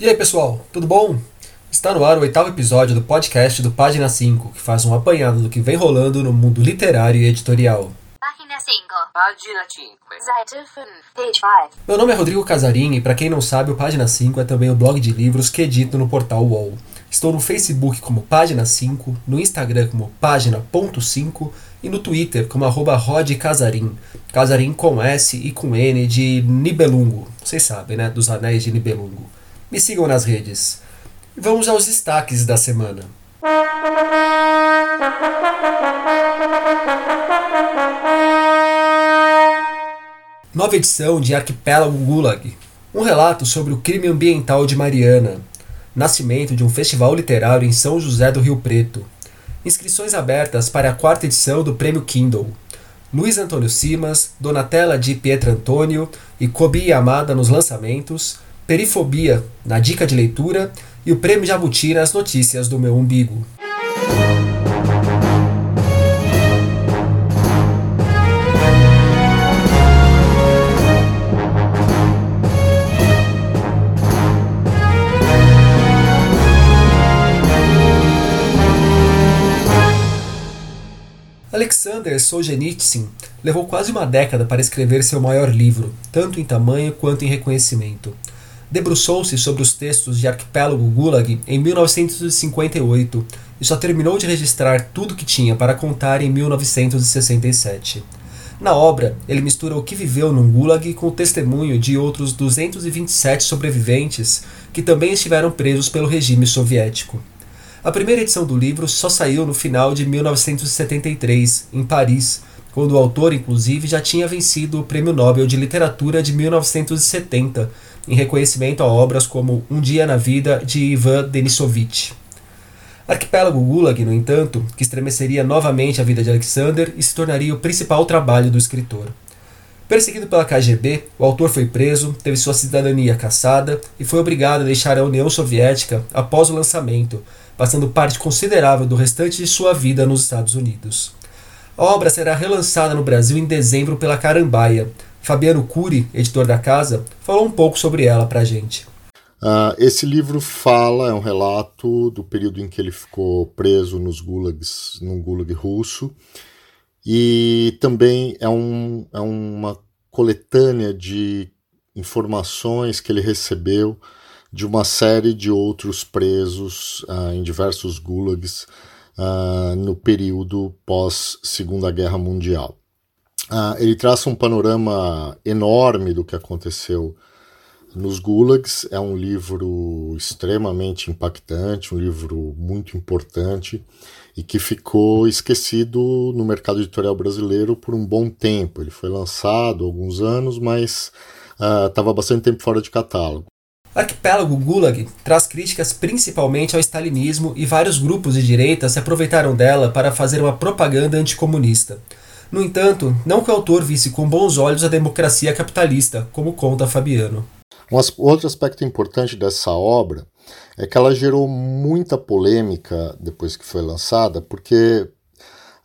E aí pessoal, tudo bom? Está no ar o oitavo episódio do podcast do Página 5, que faz um apanhado do que vem rolando no mundo literário e editorial. Página 5. Página 5. Seite 5. Page 5. Meu nome é Rodrigo Casarim e para quem não sabe, o Página 5 é também o blog de livros que edito no portal UOL. Estou no Facebook como Página 5, no Instagram como Página.5 e no Twitter como arroba Rod Casarim. Casarim com S e com N de Nibelungo. Vocês sabem, né? Dos anéis de Nibelungo. Me sigam nas redes. Vamos aos destaques da semana. Nova edição de Arquipélago Gulag. Um relato sobre o crime ambiental de Mariana. Nascimento de um festival literário em São José do Rio Preto. Inscrições abertas para a quarta edição do Prêmio Kindle. Luiz Antônio Simas, Donatella de Pietro Antônio e Kobi Yamada nos lançamentos, Perifobia na dica de leitura e o Prêmio Jabuti nas notícias do meu umbigo. Alexander Solzhenitsyn levou quase uma década para escrever seu maior livro, tanto em tamanho quanto em reconhecimento. Debruçou-se sobre os textos de Arquipélago Gulag em 1958 e só terminou de registrar tudo que tinha para contar em 1967. Na obra, ele mistura o que viveu num gulag com o testemunho de outros 227 sobreviventes que também estiveram presos pelo regime soviético. A primeira edição do livro só saiu no final de 1973, em Paris, quando o autor, inclusive, já tinha vencido o Prêmio Nobel de Literatura de 1970, em reconhecimento a obras como Um Dia na Vida de Ivan Denisovich. Arquipélago Gulag, no entanto, que estremeceria novamente a vida de Alexander e se tornaria o principal trabalho do escritor. Perseguido pela KGB, o autor foi preso, teve sua cidadania cassada e foi obrigado a deixar a União Soviética após o lançamento, passando parte considerável do restante de sua vida nos Estados Unidos. A obra será relançada no Brasil em dezembro pela Carambaia. Fabiano Cury, editor da casa, falou um pouco sobre ela para a gente. Uh, esse livro fala, é um relato do período em que ele ficou preso nos gulags, num gulag russo, e também é, um, é uma coletânea de informações que ele recebeu de uma série de outros presos uh, em diversos gulags uh, no período pós Segunda Guerra Mundial. ele traça um panorama enorme do que aconteceu nos Gulags. É um livro extremamente impactante, um livro muito importante e que ficou esquecido no mercado editorial brasileiro por um bom tempo. Ele foi lançado há alguns anos, mas estava uh, bastante tempo fora de catálogo. Arquipélago Gulag traz críticas principalmente ao stalinismo e vários grupos de direita se aproveitaram dela para fazer uma propaganda anticomunista. No entanto, não que o autor visse com bons olhos a democracia capitalista, como conta Fabiano. Um outro aspecto importante dessa obra é que ela gerou muita polêmica depois que foi lançada, porque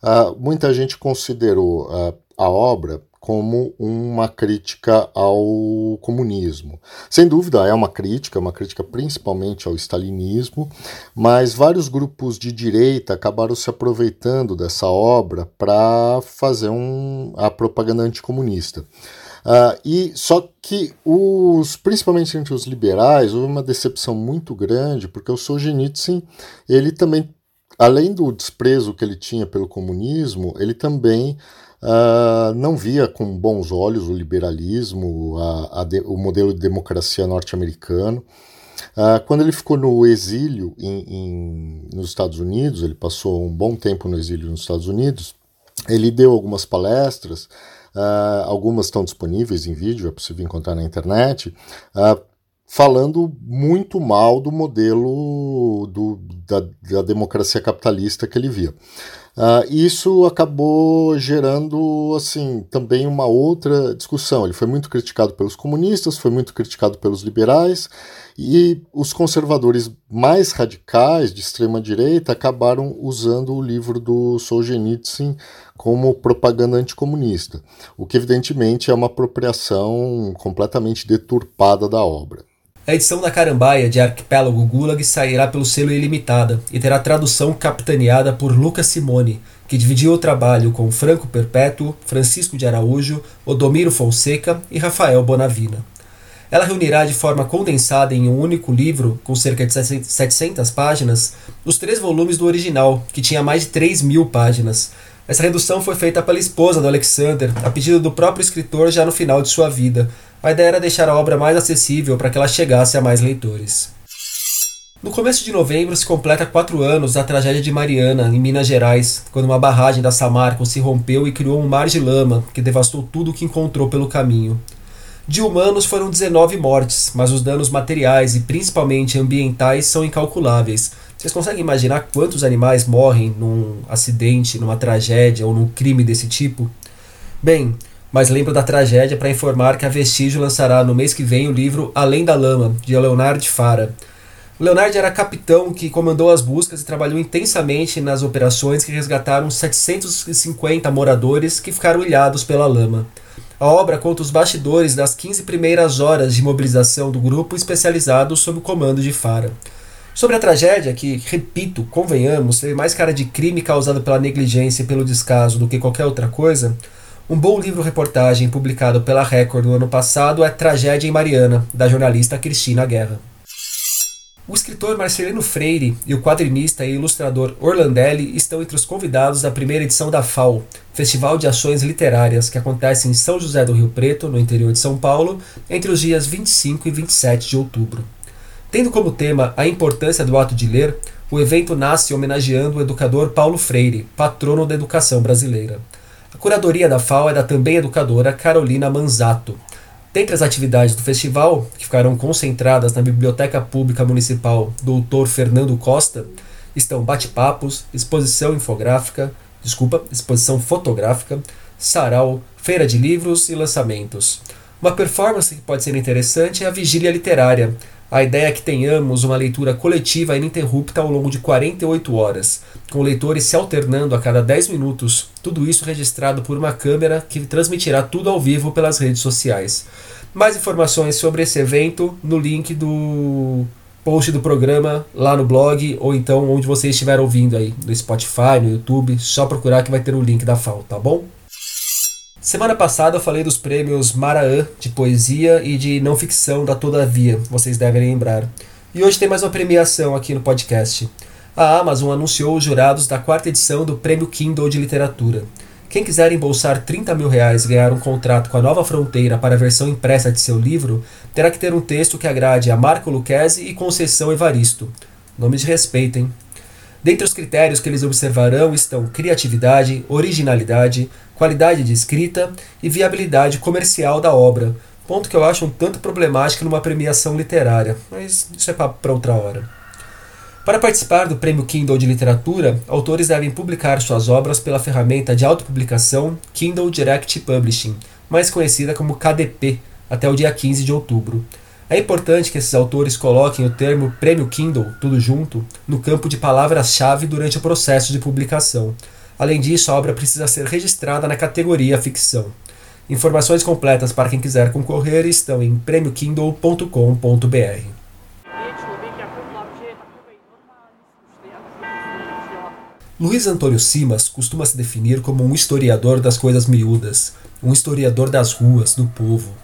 uh, muita gente considerou uh, a obra como uma crítica ao comunismo. Sem dúvida, é uma crítica, uma crítica principalmente ao stalinismo, mas vários grupos de direita acabaram se aproveitando dessa obra para fazer um, a propaganda anticomunista. Uh, e só que os, principalmente entre os liberais, houve uma decepção muito grande, porque o Solzhenitsyn, ele também, além do desprezo que ele tinha pelo comunismo, ele também uh, não via com bons olhos o liberalismo, a, a de, o modelo de democracia norte-americano. Uh, quando ele ficou no exílio em, em, nos Estados Unidos, ele passou um bom tempo no exílio nos Estados Unidos, ele deu algumas palestras Uh, algumas estão disponíveis em vídeo, é possível encontrar na internet, uh, falando muito mal do modelo do, da, da, democracia capitalista que ele via. Uh, isso acabou gerando assim também uma outra discussão. Ele foi muito criticado pelos comunistas, foi muito criticado pelos liberais e os conservadores mais radicais de extrema direita acabaram usando o livro do Solzhenitsyn como propaganda anticomunista, o que evidentemente é uma apropriação completamente deturpada da obra. A edição da Carambaia de Arquipélago Gulag sairá pelo selo Ilimitada e terá tradução capitaneada por Lucas Simone, que dividiu o trabalho com Franco Perpétuo, Francisco de Araújo, Odomiro Fonseca e Rafael Bonavina. Ela reunirá de forma condensada em um único livro, com cerca de 700 páginas, os três volumes do original, que tinha mais de 3 mil páginas. Essa redução foi feita pela esposa do Alexander, a pedido do próprio escritor já no final de sua vida, a ideia era deixar a obra mais acessível para que ela chegasse a mais leitores. No começo de novembro se completa quatro anos da tragédia de Mariana, em Minas Gerais, quando uma barragem da Samarco se rompeu e criou um mar de lama que devastou tudo o que encontrou pelo caminho. De humanos foram 19 mortes, mas os danos materiais e principalmente ambientais são incalculáveis. Vocês conseguem imaginar quantos animais morrem num acidente, numa tragédia ou num crime desse tipo? Bem, mas lembro da tragédia para informar que a Vestígio lançará no mês que vem o livro Além da Lama, de Leonard Fara. O Leonard era capitão que comandou as buscas e trabalhou intensamente nas operações que resgataram 750 moradores que ficaram ilhados pela lama. A obra conta os bastidores das 15 primeiras horas de mobilização do grupo especializado sob o comando de Fara. Sobre a tragédia, que, repito, convenhamos, teve mais cara de crime causado pela negligência e pelo descaso do que qualquer outra coisa, um bom livro-reportagem publicado pela Record no ano passado é Tragédia em Mariana, da jornalista Cristina Guerra. O escritor Marcelino Freire e o quadrinista e ilustrador Orlandelli estão entre os convidados da primeira edição da FAO, Festival de Ações Literárias, que acontece em São José do Rio Preto, no interior de São Paulo, entre os dias 25 e 27 de outubro. Tendo como tema a importância do ato de ler, o evento nasce homenageando o educador Paulo Freire, patrono da educação brasileira. A curadoria da FAO é da também educadora Carolina Manzato. Dentre as atividades do festival, que ficarão concentradas na Biblioteca Pública Municipal Doutor Fernando Costa, estão bate-papos, exposição infográfica, desculpa, exposição fotográfica, sarau, feira de livros e lançamentos. Uma performance que pode ser interessante é a vigília literária, a ideia é que tenhamos uma leitura coletiva ininterrupta ao longo de 48 horas, com leitores se alternando a cada 10 minutos, tudo isso registrado por uma câmera que transmitirá tudo ao vivo pelas redes sociais. Mais informações sobre esse evento no link do post do programa lá no blog ou então onde você estiver ouvindo aí, no Spotify, no YouTube, só procurar que vai ter o link da FAO, tá bom? Semana passada eu falei dos prêmios Maraã de poesia e de não ficção da Todavia, vocês devem lembrar. E hoje tem mais uma premiação aqui no podcast. A Amazon anunciou os jurados da quarta edição do Prêmio Kindle de Literatura. Quem quiser embolsar 30 mil reais e ganhar um contrato com a Nova Fronteira para a versão impressa de seu livro, terá que ter um texto que agrade a Marco Lucchesi e Conceição Evaristo. Nome de respeito, hein? Dentre os critérios que eles observarão estão criatividade, originalidade, qualidade de escrita e viabilidade comercial da obra, ponto que eu acho um tanto problemático numa premiação literária, mas isso é para outra hora. Para participar do Prêmio Kindle de Literatura, autores devem publicar suas obras pela ferramenta de autopublicação Kindle Direct Publishing, mais conhecida como KDP, até o dia 15 de outubro. É importante que esses autores coloquem o termo Prêmio Kindle, tudo junto, no campo de palavras-chave durante o processo de publicação, Além disso, a obra precisa ser registrada na categoria ficção. Informações completas para quem quiser concorrer estão em premiokindle.com.br. Luiz Antônio Simas costuma se definir como um historiador das coisas miúdas, um historiador das ruas, do povo.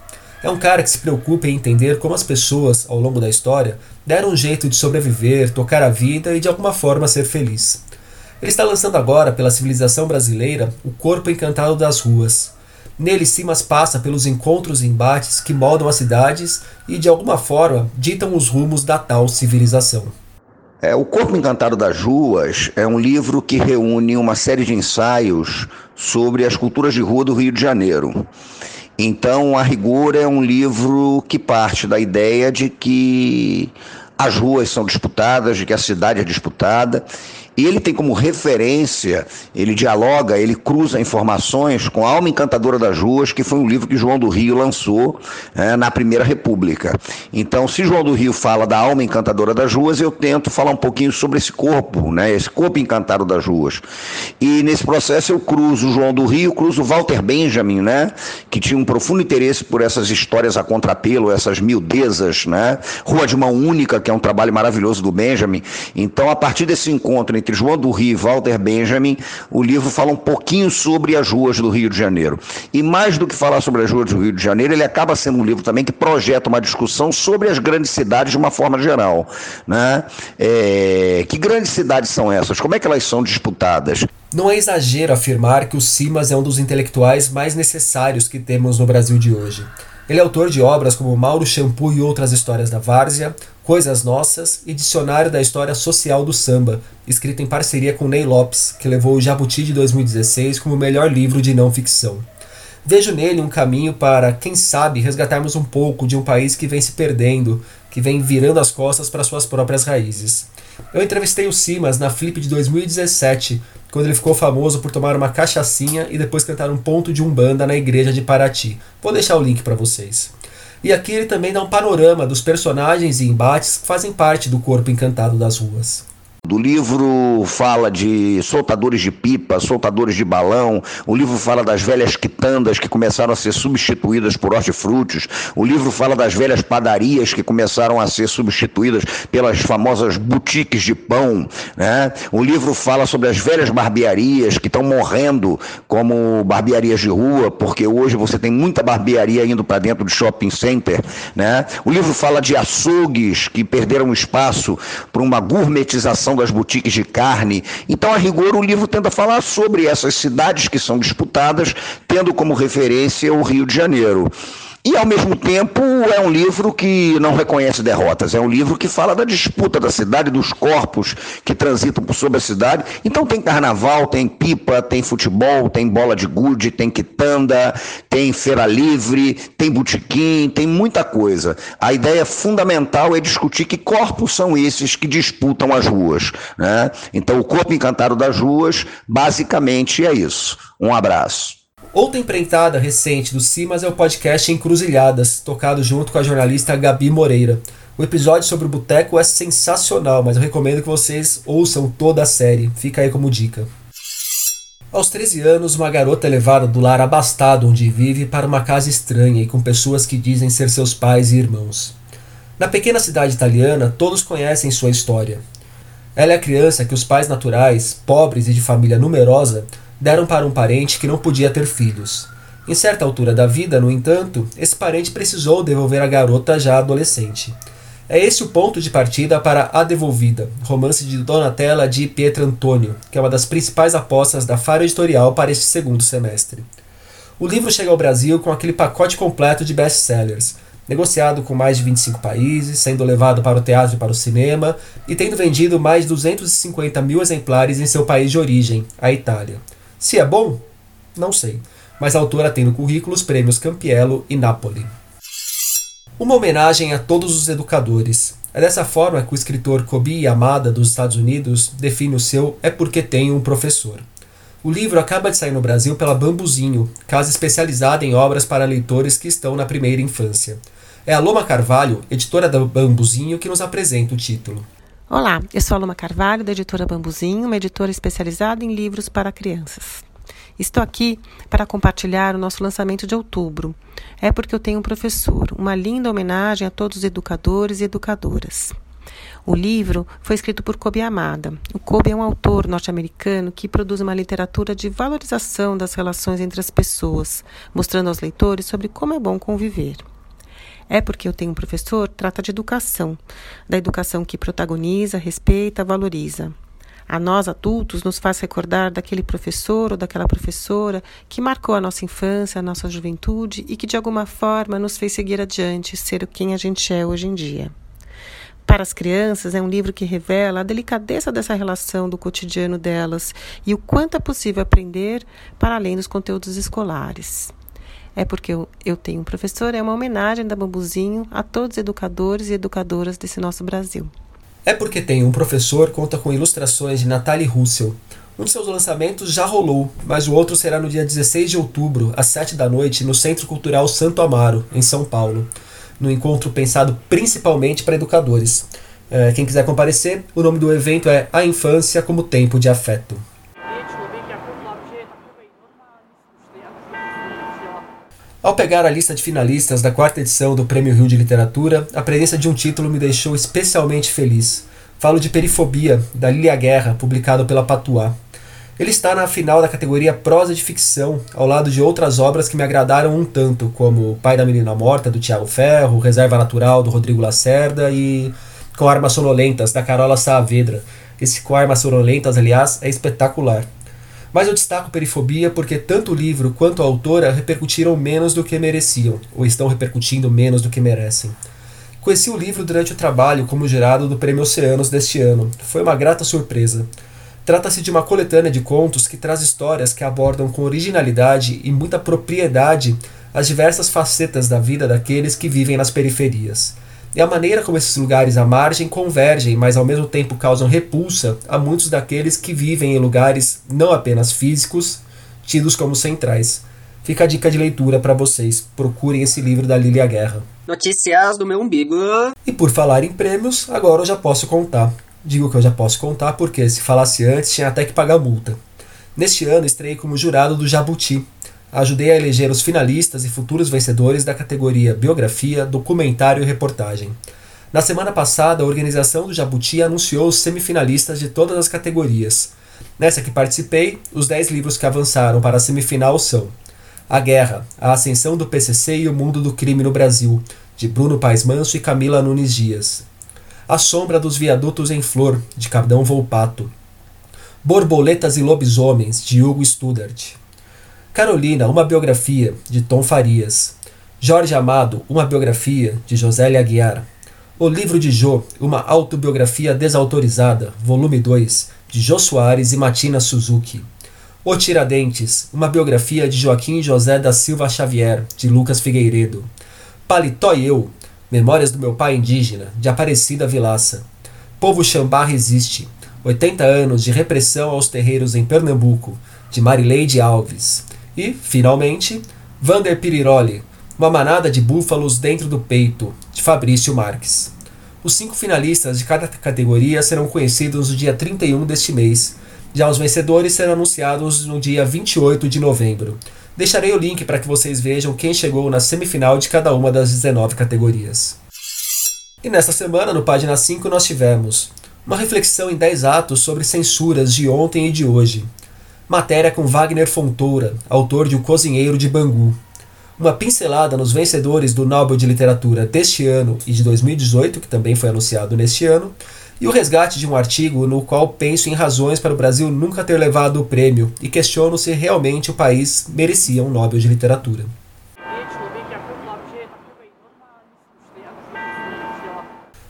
É um cara que se preocupa em entender como as pessoas, ao longo da história, deram um jeito de sobreviver, tocar a vida e de alguma forma ser feliz. Ele está lançando agora, pela civilização brasileira, O Corpo Encantado das Ruas. Nele, Simas passa pelos encontros e embates que moldam as cidades e, de alguma forma, ditam os rumos da tal civilização. É, o Corpo Encantado das Ruas é um livro que reúne uma série de ensaios sobre as culturas de rua do Rio de Janeiro. Então, a rigor, é um livro que parte da ideia de que as ruas são disputadas, de que a cidade é disputada E ele tem como referência, ele dialoga, ele cruza informações com A Alma Encantadora das Ruas, que foi um livro que João do Rio lançou é, na Primeira República. Então, se João do Rio fala da alma encantadora das ruas, eu tento falar um pouquinho sobre esse corpo, né, esse corpo encantado das ruas. E nesse processo eu cruzo João do Rio, cruzo Walter Benjamin, né, que tinha um profundo interesse por essas histórias a contrapelo, essas miudezas, né, Rua de Mão Única, que é um trabalho maravilhoso do Benjamin. Então, a partir desse encontro entre João do Rio e Walter Benjamin, o livro fala um pouquinho sobre as ruas do Rio de Janeiro. E mais do que falar sobre as ruas do Rio de Janeiro, ele acaba sendo um livro também que projeta uma discussão sobre as grandes cidades de uma forma geral. Né? É, que grandes cidades são essas? Como é que elas são disputadas? Não é exagero afirmar que o Simas é um dos intelectuais mais necessários que temos no Brasil de hoje. Ele é autor de obras como Mauro Shampoo e Outras Histórias da Várzea, Coisas Nossas e Dicionário da História Social do Samba, escrito em parceria com Ney Lopes, que levou o Jabuti de 2016 como o melhor livro de não ficção. Vejo nele um caminho para, quem sabe, resgatarmos um pouco de um país que vem se perdendo, que vem virando as costas para suas próprias raízes. Eu entrevistei o Simas na Flip de 2017, quando ele ficou famoso por tomar uma cachaçinha e depois cantar um ponto de umbanda na igreja de Paraty. Vou deixar o link para vocês. E aqui ele também dá um panorama dos personagens e embates que fazem parte do corpo encantado das ruas. Do livro fala de soltadores de pipa, soltadores de balão. O livro fala das velhas quitandas que começaram a ser substituídas por hortifrutis. O livro fala das velhas padarias que começaram a ser substituídas pelas famosas boutiques de pão. Né? O livro fala sobre as velhas barbearias que estão morrendo como barbearias de rua, porque hoje você tem muita barbearia indo para dentro de shopping center. Né? O livro fala de açougues que perderam espaço para uma gourmetização das boutiques de carne. Então, a rigor, o livro tenta falar sobre essas cidades que são disputadas, tendo como referência o Rio de Janeiro. E, ao mesmo tempo, é um livro que não reconhece derrotas. É um livro que fala da disputa da cidade, dos corpos que transitam por sobre a cidade. Então, tem carnaval, tem pipa, tem futebol, tem bola de gude, tem quitanda, tem feira livre, tem botequim, tem muita coisa. A ideia fundamental é discutir que corpos são esses que disputam as ruas. Né? Então, o corpo encantado das ruas, basicamente, é isso. Um abraço. Outra empreitada recente do Simas é o podcast Encruzilhadas, tocado junto com a jornalista Gabi Moreira. O episódio sobre o boteco é sensacional, mas eu recomendo que vocês ouçam toda a série. Fica aí como dica. Aos 13 anos, uma garota é levada do lar abastado onde vive para uma casa estranha e com pessoas que dizem ser seus pais e irmãos. Na pequena cidade italiana, todos conhecem sua história. Ela é a criança que os pais naturais, pobres e de família numerosa, deram para um parente que não podia ter filhos. Em certa altura da vida, no entanto, esse parente precisou devolver a garota já adolescente. É esse o ponto de partida para A Devolvida, romance de Donatella de Pietro Antônio, que é uma das principais apostas da Faro Editorial para este segundo semestre. O livro chega ao Brasil com aquele pacote completo de best-sellers, negociado com mais de 25 países, sendo levado para o teatro e para o cinema, e tendo vendido mais de 250 mil exemplares em seu país de origem, a Itália. Se é bom? Não sei, mas a autora tem no currículo os prêmios Campiello e Napoli. Uma homenagem a todos os educadores. É dessa forma que o escritor Kobi Yamada dos Estados Unidos define o seu É Porque Tenho um Professor. O livro acaba de sair no Brasil pela Bambuzinho, casa especializada em obras para leitores que estão na primeira infância. É a Loma Carvalho, editora da Bambuzinho, que nos apresenta o título. Olá, eu sou a Carvalho, da editora Bambuzinho, uma editora especializada em livros para crianças. Estou aqui para compartilhar o nosso lançamento de outubro. É porque eu tenho um professor, uma linda homenagem a todos os educadores e educadoras. O livro foi escrito por Kobe Amada. O Kobe é um autor norte-americano que produz uma literatura de valorização das relações entre as pessoas, mostrando aos leitores sobre como é bom conviver. É porque eu tenho um professor, trata de educação, da educação que protagoniza, respeita, valoriza. A nós adultos nos faz recordar daquele professor ou daquela professora que marcou a nossa infância, a nossa juventude e que de alguma forma nos fez seguir adiante, ser quem a gente é hoje em dia. Para as crianças, é um livro que revela a delicadeza dessa relação do cotidiano delas e o quanto é possível aprender para além dos conteúdos escolares é porque eu, eu tenho um professor, é uma homenagem da Bambuzinho a todos os educadores e educadoras desse nosso Brasil. É porque tem um professor conta com ilustrações de Natalie Russell. Um de seus lançamentos já rolou, mas o outro será no dia 16 de outubro, às 7 da noite, no Centro Cultural Santo Amaro, em São Paulo. No encontro pensado principalmente para educadores. É, quem quiser comparecer, o nome do evento é A Infância como Tempo de Afeto. Ao pegar a lista de finalistas da quarta edição do Prêmio Rio de Literatura, a presença de um título me deixou especialmente feliz. Falo de Perifobia, da Lilia Guerra, publicado pela Patuá. Ele está na final da categoria Prosa de Ficção, ao lado de outras obras que me agradaram um tanto, como Pai da Menina Morta, do Tiago Ferro, Reserva Natural, do Rodrigo Lacerda e Com Armas Sonolentas, da Carola Saavedra. Esse Com Armas Sonolentas, aliás, é espetacular. Mas eu destaco Perifobia porque tanto o livro quanto a autora repercutiram menos do que mereciam, ou estão repercutindo menos do que merecem. Conheci o livro durante o trabalho como jurado do Prêmio Oceanos deste ano. Foi uma grata surpresa. Trata-se de uma coletânea de contos que traz histórias que abordam com originalidade e muita propriedade as diversas facetas da vida daqueles que vivem nas periferias e a maneira como esses lugares à margem convergem, mas ao mesmo tempo causam repulsa a muitos daqueles que vivem em lugares não apenas físicos, tidos como centrais. Fica a dica de leitura para vocês. Procurem esse livro da Lilia Guerra. Notícias do meu umbigo. E por falar em prêmios, agora eu já posso contar. Digo que eu já posso contar porque, se falasse antes, tinha até que pagar multa. Neste ano, estreiei como jurado do Jabuti, ajudei a eleger os finalistas e futuros vencedores da categoria Biografia, Documentário e Reportagem. Na semana passada, a organização do Jabuti anunciou os semifinalistas de todas as categorias. Nessa que participei, os 10 livros que avançaram para a semifinal são A Guerra, a Ascensão do PCC e o Mundo do Crime no Brasil, de Bruno Paes Manso e Camila Nunes Dias. A Sombra dos Viadutos em Flor, de Cardão Volpato. Borboletas e Lobisomens, de Hugo Studart. Carolina, uma biografia, de Tom Farias. Jorge Amado, uma biografia, de Josélia Aguiar. O livro de Jô, uma autobiografia desautorizada, volume 2, de Jô Soares e Matina Suzuki. O Tiradentes, uma biografia de Joaquim José da Silva Xavier, de Lucas Figueiredo. Paletó e Eu, Memórias do meu pai indígena, de Aparecida Vilaça. Povo Xambá resiste, 80 anos de repressão aos terreiros em Pernambuco, de Marileide Alves. E, finalmente, Vander Piriroli, Uma Manada de Búfalos Dentro do Peito, de Fabrício Marques. Os cinco finalistas de cada categoria serão conhecidos no dia 31 deste mês. Já os vencedores serão anunciados no dia 28 de novembro. Deixarei o link para que vocês vejam quem chegou na semifinal de cada uma das 19 categorias. E nesta semana, no página 5, nós tivemos uma reflexão em 10 atos sobre censuras de ontem e de hoje, Matéria com Wagner Fontoura, autor de O Cozinheiro de Bangu. Uma pincelada nos vencedores do Nobel de Literatura deste ano e de 2018, que também foi anunciado neste ano, e o resgate de um artigo no qual penso em razões para o Brasil nunca ter levado o prêmio e questiono se realmente o país merecia um Nobel de Literatura.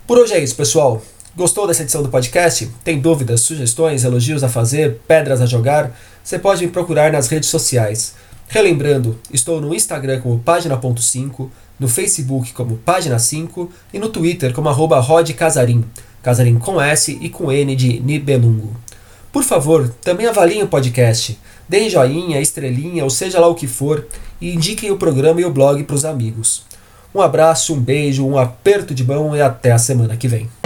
Por hoje é isso, pessoal. Gostou dessa edição do podcast? Tem dúvidas, sugestões, elogios a fazer, pedras a jogar? Você pode me procurar nas redes sociais. Relembrando, estou no Instagram como página.5, no Facebook como página 5 e no Twitter como arroba rodcasarim, casarim com S e com N de Nibelungo. Por favor, também avaliem o podcast, deem joinha, estrelinha ou seja lá o que for e indiquem o programa e o blog para os amigos. Um abraço, um beijo, um aperto de mão e até a semana que vem.